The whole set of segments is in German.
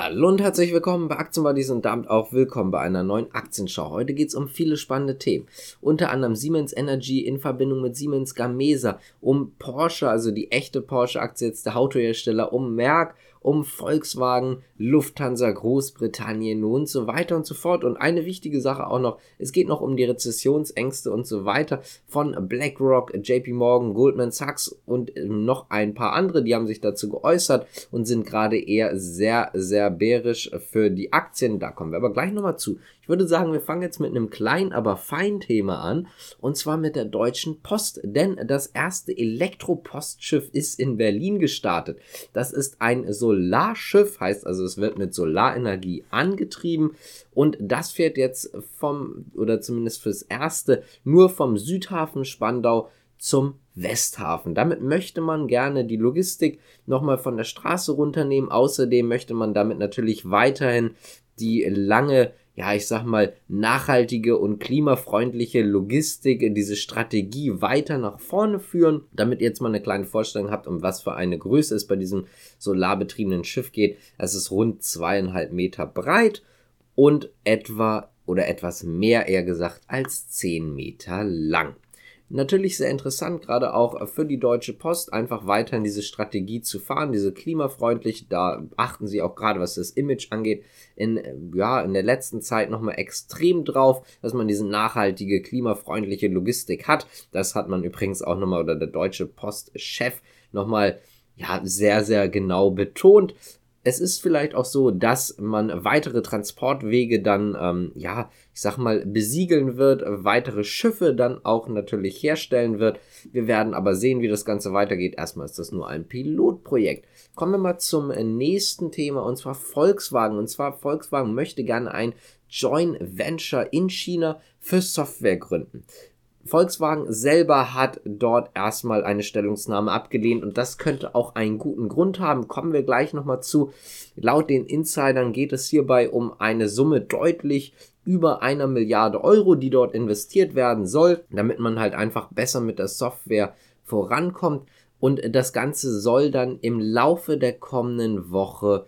Hallo und herzlich willkommen bei Aktienbuddies und damit auch willkommen bei einer neuen Aktienschau. Heute geht es um viele spannende Themen. Unter anderem Siemens Energy in Verbindung mit Siemens Gamesa, um Porsche, also die echte Porsche-Aktie jetzt der Autohersteller, um Merck, um Volkswagen, Lufthansa, Großbritannien und so weiter und so fort. Und eine wichtige Sache auch noch, es geht noch um die Rezessionsängste und so weiter von BlackRock, JP Morgan, Goldman Sachs und noch ein paar andere, die haben sich dazu geäußert und sind gerade eher sehr, sehr bärisch für die Aktien. Da kommen wir aber gleich nochmal zu. Ich würde sagen, wir fangen jetzt mit einem kleinen, aber feinen Thema an. Und zwar mit der Deutschen Post. Denn das erste Elektropostschiff ist in Berlin gestartet. Das ist ein Solarschiff, heißt also, es wird mit Solarenergie angetrieben. Und das fährt jetzt vom, oder zumindest fürs erste, nur vom Südhafen Spandau zum Westhafen. Damit möchte man gerne die Logistik nochmal von der Straße runternehmen. Außerdem möchte man damit natürlich weiterhin die lange ja, ich sag mal, nachhaltige und klimafreundliche Logistik, diese Strategie weiter nach vorne führen, damit ihr jetzt mal eine kleine Vorstellung habt, um was für eine Größe es bei diesem solarbetriebenen Schiff geht. Es ist rund zweieinhalb Meter breit und etwa oder etwas mehr eher gesagt als zehn Meter lang. Natürlich sehr interessant, gerade auch für die Deutsche Post, einfach weiterhin diese Strategie zu fahren, diese klimafreundlich. Da achten sie auch gerade, was das Image angeht, in, ja, in der letzten Zeit nochmal extrem drauf, dass man diese nachhaltige, klimafreundliche Logistik hat. Das hat man übrigens auch nochmal, oder der Deutsche Post-Chef nochmal ja, sehr, sehr genau betont es ist vielleicht auch so, dass man weitere Transportwege dann, ähm, ja, ich sag mal, besiegeln wird, weitere Schiffe dann auch natürlich herstellen wird. Wir werden aber sehen, wie das Ganze weitergeht. Erstmal ist das nur ein Pilotprojekt. Kommen wir mal zum nächsten Thema und zwar Volkswagen. Und zwar Volkswagen möchte gerne ein Joint Venture in China für Software gründen. Volkswagen selber hat dort erstmal eine Stellungnahme abgelehnt und das könnte auch einen guten Grund haben. Kommen wir gleich nochmal zu. Laut den Insidern geht es hierbei um eine Summe deutlich über einer Milliarde Euro, die dort investiert werden soll, damit man halt einfach besser mit der Software vorankommt. Und das Ganze soll dann im Laufe der kommenden Woche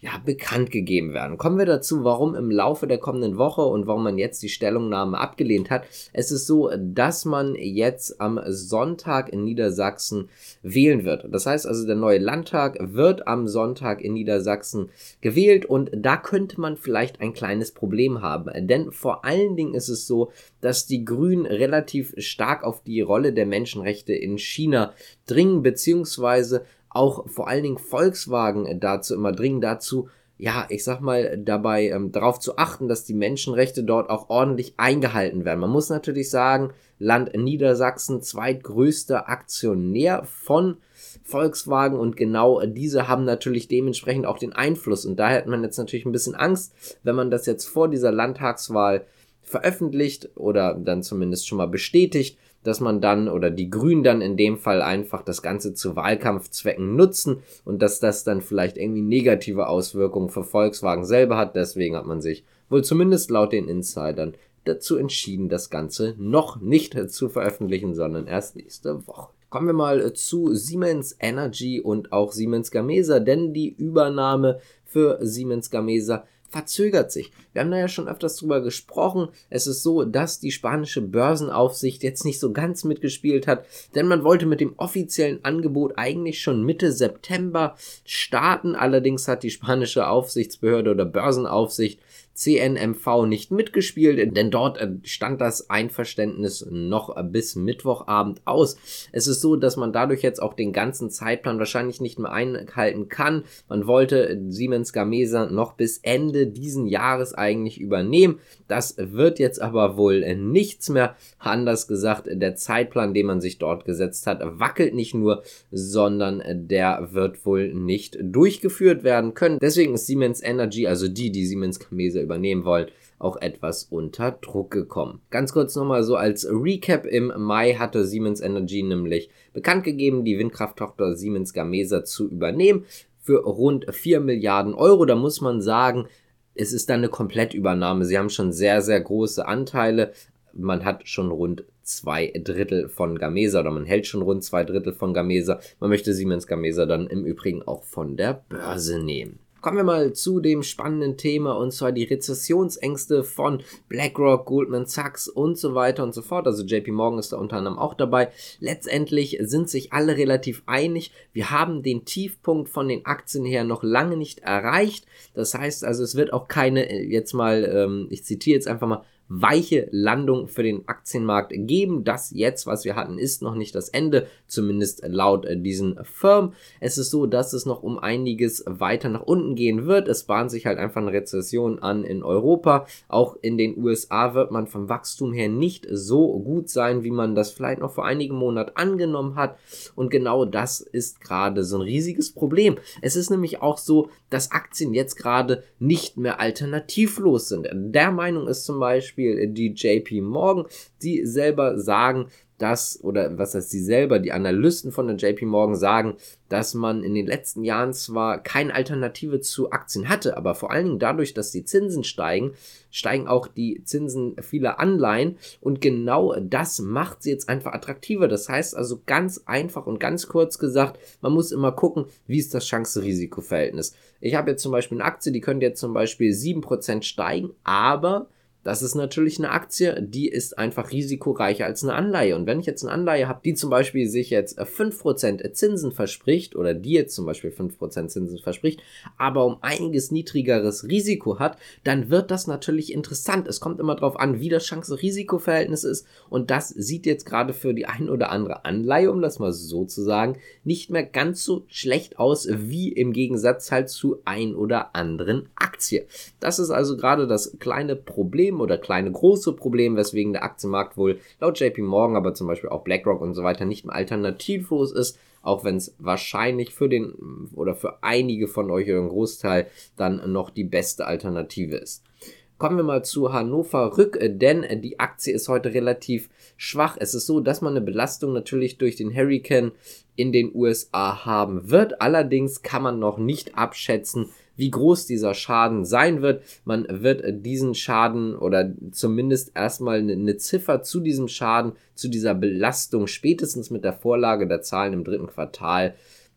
ja, bekannt gegeben werden. Kommen wir dazu, warum im Laufe der kommenden Woche und warum man jetzt die Stellungnahme abgelehnt hat. Es ist so, dass man jetzt am Sonntag in Niedersachsen wählen wird. Das heißt also, der neue Landtag wird am Sonntag in Niedersachsen gewählt und da könnte man vielleicht ein kleines Problem haben. Denn vor allen Dingen ist es so, dass die Grünen relativ stark auf die Rolle der Menschenrechte in China dringen, beziehungsweise auch vor allen Dingen Volkswagen dazu immer dringen dazu, ja, ich sag mal, dabei ähm, darauf zu achten, dass die Menschenrechte dort auch ordentlich eingehalten werden. Man muss natürlich sagen, Land Niedersachsen, zweitgrößter Aktionär von Volkswagen und genau diese haben natürlich dementsprechend auch den Einfluss und da hat man jetzt natürlich ein bisschen Angst, wenn man das jetzt vor dieser Landtagswahl veröffentlicht oder dann zumindest schon mal bestätigt, dass man dann oder die Grünen dann in dem Fall einfach das Ganze zu Wahlkampfzwecken nutzen und dass das dann vielleicht irgendwie negative Auswirkungen für Volkswagen selber hat. Deswegen hat man sich wohl zumindest laut den Insidern dazu entschieden, das Ganze noch nicht zu veröffentlichen, sondern erst nächste Woche. Kommen wir mal zu Siemens Energy und auch Siemens Gamesa, denn die Übernahme für Siemens Gamesa verzögert sich. Wir haben da ja schon öfters drüber gesprochen. Es ist so, dass die spanische Börsenaufsicht jetzt nicht so ganz mitgespielt hat, denn man wollte mit dem offiziellen Angebot eigentlich schon Mitte September starten. Allerdings hat die spanische Aufsichtsbehörde oder Börsenaufsicht CNMV nicht mitgespielt, denn dort äh, stand das Einverständnis noch bis Mittwochabend aus. Es ist so, dass man dadurch jetzt auch den ganzen Zeitplan wahrscheinlich nicht mehr einhalten kann. Man wollte Siemens Gamesa noch bis Ende diesen Jahres eigentlich übernehmen. Das wird jetzt aber wohl nichts mehr. Anders gesagt, der Zeitplan, den man sich dort gesetzt hat, wackelt nicht nur, sondern der wird wohl nicht durchgeführt werden können. Deswegen ist Siemens Energy, also die, die Siemens Gamesa übernehmen wollen, auch etwas unter Druck gekommen. Ganz kurz nochmal so als Recap. Im Mai hatte Siemens Energy nämlich bekannt gegeben, die Windkrafttochter Siemens Gamesa zu übernehmen für rund 4 Milliarden Euro. Da muss man sagen, es ist dann eine Komplettübernahme. Sie haben schon sehr, sehr große Anteile. Man hat schon rund zwei Drittel von Gamesa oder man hält schon rund zwei Drittel von Gamesa. Man möchte Siemens Gamesa dann im Übrigen auch von der Börse nehmen. Kommen wir mal zu dem spannenden Thema und zwar die Rezessionsängste von BlackRock, Goldman Sachs und so weiter und so fort. Also JP Morgan ist da unter anderem auch dabei. Letztendlich sind sich alle relativ einig. Wir haben den Tiefpunkt von den Aktien her noch lange nicht erreicht. Das heißt also, es wird auch keine, äh, jetzt mal, ähm, ich zitiere jetzt einfach mal, weiche Landung für den Aktienmarkt geben. Das jetzt, was wir hatten, ist noch nicht das Ende, zumindest laut äh, diesen Firmen. Es ist so, dass es noch um einiges weiter nach unten gehen wird. Es bahnt sich halt einfach eine Rezession an in Europa. Auch in den USA wird man vom Wachstum her nicht so gut sein, wie man das vielleicht noch vor einigen Monaten angenommen hat. Und genau das ist gerade so ein riesiges Problem. Es ist nämlich auch so, dass Aktien jetzt gerade nicht mehr alternativlos sind. Der Meinung ist zum Beispiel, Beispiel die JP Morgan, die selber sagen, dass, oder was heißt sie selber, die Analysten von der JP Morgan sagen, dass man in den letzten Jahren zwar keine Alternative zu Aktien hatte, aber vor allen Dingen dadurch, dass die Zinsen steigen, steigen auch die Zinsen vieler Anleihen und genau das macht sie jetzt einfach attraktiver. Das heißt also ganz einfach und ganz kurz gesagt, man muss immer gucken, wie ist das Chance-Risiko-Verhältnis. Ich habe jetzt zum Beispiel eine Aktie, die könnte jetzt zum Beispiel 7% steigen, aber das ist natürlich eine Aktie, die ist einfach risikoreicher als eine Anleihe. Und wenn ich jetzt eine Anleihe habe, die zum Beispiel sich jetzt 5% Zinsen verspricht oder die jetzt zum Beispiel 5% Zinsen verspricht, aber um einiges niedrigeres Risiko hat, dann wird das natürlich interessant. Es kommt immer darauf an, wie das Chance-Risiko-Verhältnis ist. Und das sieht jetzt gerade für die ein oder andere Anleihe, um das mal so zu sagen, nicht mehr ganz so schlecht aus wie im Gegensatz halt zu ein oder anderen Aktie. Das ist also gerade das kleine Problem Problem oder kleine große Problem, weswegen der Aktienmarkt wohl laut JP Morgan, aber zum Beispiel auch BlackRock und so weiter nicht mehr alternativlos ist, auch wenn es wahrscheinlich für den oder für einige von euch oder einen Großteil dann noch die beste Alternative ist. Kommen wir mal zu Hannover Rück, denn die Aktie ist heute relativ schwach. Es ist so, dass man eine Belastung natürlich durch den Hurricane in den USA haben wird. Allerdings kann man noch nicht abschätzen, wie groß dieser Schaden sein wird. Man wird diesen Schaden oder zumindest erstmal eine Ziffer zu diesem Schaden, zu dieser Belastung spätestens mit der Vorlage der Zahlen im dritten Quartal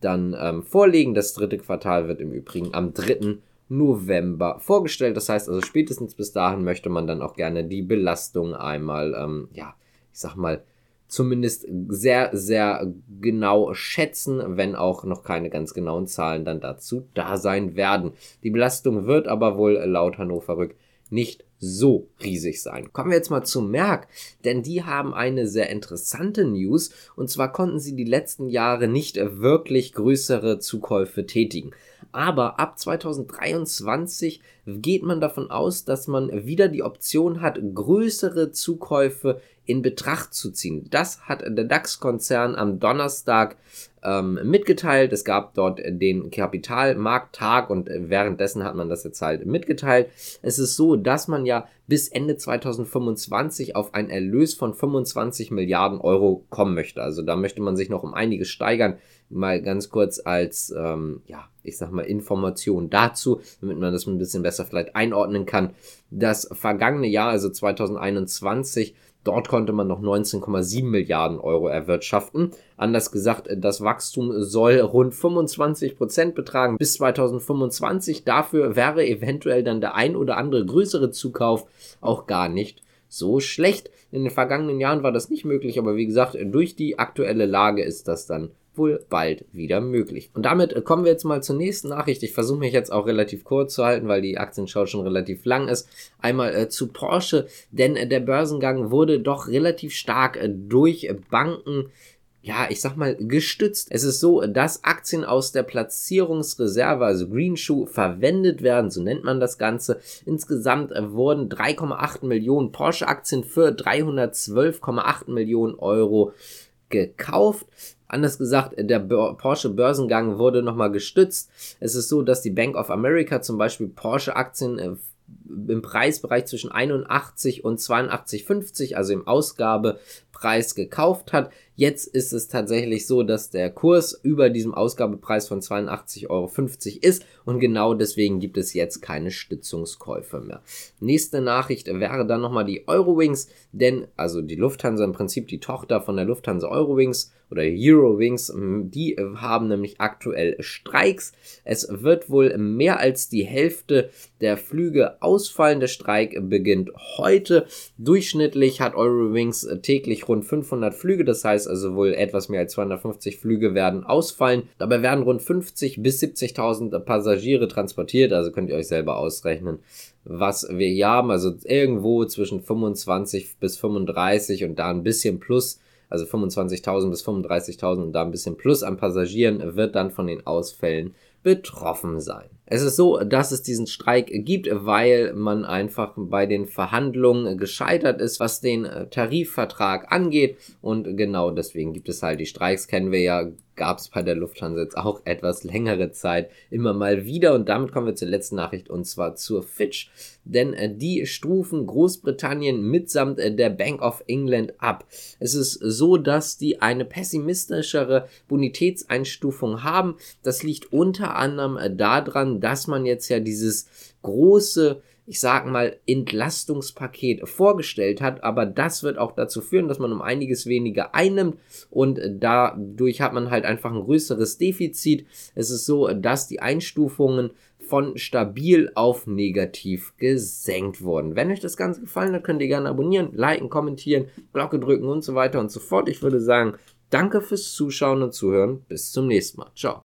dann ähm, vorlegen. Das dritte Quartal wird im Übrigen am 3. November vorgestellt. Das heißt also spätestens bis dahin möchte man dann auch gerne die Belastung einmal, ähm, ja, ich sag mal, zumindest sehr, sehr genau schätzen, wenn auch noch keine ganz genauen Zahlen dann dazu da sein werden. Die Belastung wird aber wohl laut Hannover Rück nicht so riesig sein. Kommen wir jetzt mal zu Merck, denn die haben eine sehr interessante News und zwar konnten sie die letzten Jahre nicht wirklich größere Zukäufe tätigen. Aber ab 2023 geht man davon aus, dass man wieder die Option hat, größere Zukäufe in Betracht zu ziehen. Das hat der DAX-Konzern am Donnerstag ähm, mitgeteilt. Es gab dort den Kapitalmarkttag und währenddessen hat man das jetzt halt mitgeteilt. Es ist so, dass man ja bis Ende 2025 auf einen Erlös von 25 Milliarden Euro kommen möchte. Also da möchte man sich noch um einiges steigern. Mal ganz kurz als, ähm, ja, ich sag mal, Information dazu, damit man das ein bisschen besser vielleicht einordnen kann. Das vergangene Jahr, also 2021, Dort konnte man noch 19,7 Milliarden Euro erwirtschaften. Anders gesagt, das Wachstum soll rund 25 Prozent betragen bis 2025. Dafür wäre eventuell dann der ein oder andere größere Zukauf auch gar nicht so schlecht. In den vergangenen Jahren war das nicht möglich, aber wie gesagt, durch die aktuelle Lage ist das dann wohl bald wieder möglich. Und damit äh, kommen wir jetzt mal zur nächsten Nachricht. Ich versuche mich jetzt auch relativ kurz zu halten, weil die Aktienschau schon relativ lang ist. Einmal äh, zu Porsche, denn äh, der Börsengang wurde doch relativ stark äh, durch Banken ja, ich sag mal, gestützt. Es ist so, dass Aktien aus der Platzierungsreserve, also Green Shoe, verwendet werden, so nennt man das Ganze. Insgesamt äh, wurden 3,8 Millionen Porsche-Aktien für 312,8 Millionen Euro gekauft. Anders gesagt, der Porsche Börsengang wurde nochmal gestützt. Es ist so, dass die Bank of America zum Beispiel Porsche Aktien äh, im Preisbereich zwischen 81 und 82,50, also im Ausgabepreis gekauft hat. Jetzt ist es tatsächlich so, dass der Kurs über diesem Ausgabepreis von 82,50 Euro ist und genau deswegen gibt es jetzt keine Stützungskäufe mehr. Nächste Nachricht wäre dann nochmal die Eurowings, denn also die Lufthansa im Prinzip die Tochter von der Lufthansa Eurowings oder Eurowings, die haben nämlich aktuell Streiks. Es wird wohl mehr als die Hälfte der Flüge ausfallen. Der Streik beginnt heute. Durchschnittlich hat Eurowings täglich rund 500 Flüge, das heißt also wohl etwas mehr als 250 Flüge werden ausfallen. Dabei werden rund 50 bis 70.000 Passagiere transportiert, also könnt ihr euch selber ausrechnen, was wir hier haben. Also irgendwo zwischen 25 bis 35 und da ein bisschen plus also 25.000 bis 35.000 und da ein bisschen plus an Passagieren wird dann von den Ausfällen betroffen sein. Es ist so, dass es diesen Streik gibt, weil man einfach bei den Verhandlungen gescheitert ist, was den äh, Tarifvertrag angeht. Und genau deswegen gibt es halt die Streiks, kennen wir ja gab es bei der Lufthansa jetzt auch etwas längere Zeit immer mal wieder. Und damit kommen wir zur letzten Nachricht und zwar zur Fitch. Denn äh, die stufen Großbritannien mitsamt äh, der Bank of England ab. Es ist so, dass die eine pessimistischere Bonitätseinstufung haben. Das liegt unter anderem äh, daran, dass man jetzt ja dieses große ich sag mal, Entlastungspaket vorgestellt hat, aber das wird auch dazu führen, dass man um einiges weniger einnimmt und dadurch hat man halt einfach ein größeres Defizit. Es ist so, dass die Einstufungen von stabil auf negativ gesenkt wurden. Wenn euch das Ganze gefallen hat, könnt ihr gerne abonnieren, liken, kommentieren, Glocke drücken und so weiter und so fort. Ich würde sagen, danke fürs Zuschauen und Zuhören. Bis zum nächsten Mal. Ciao.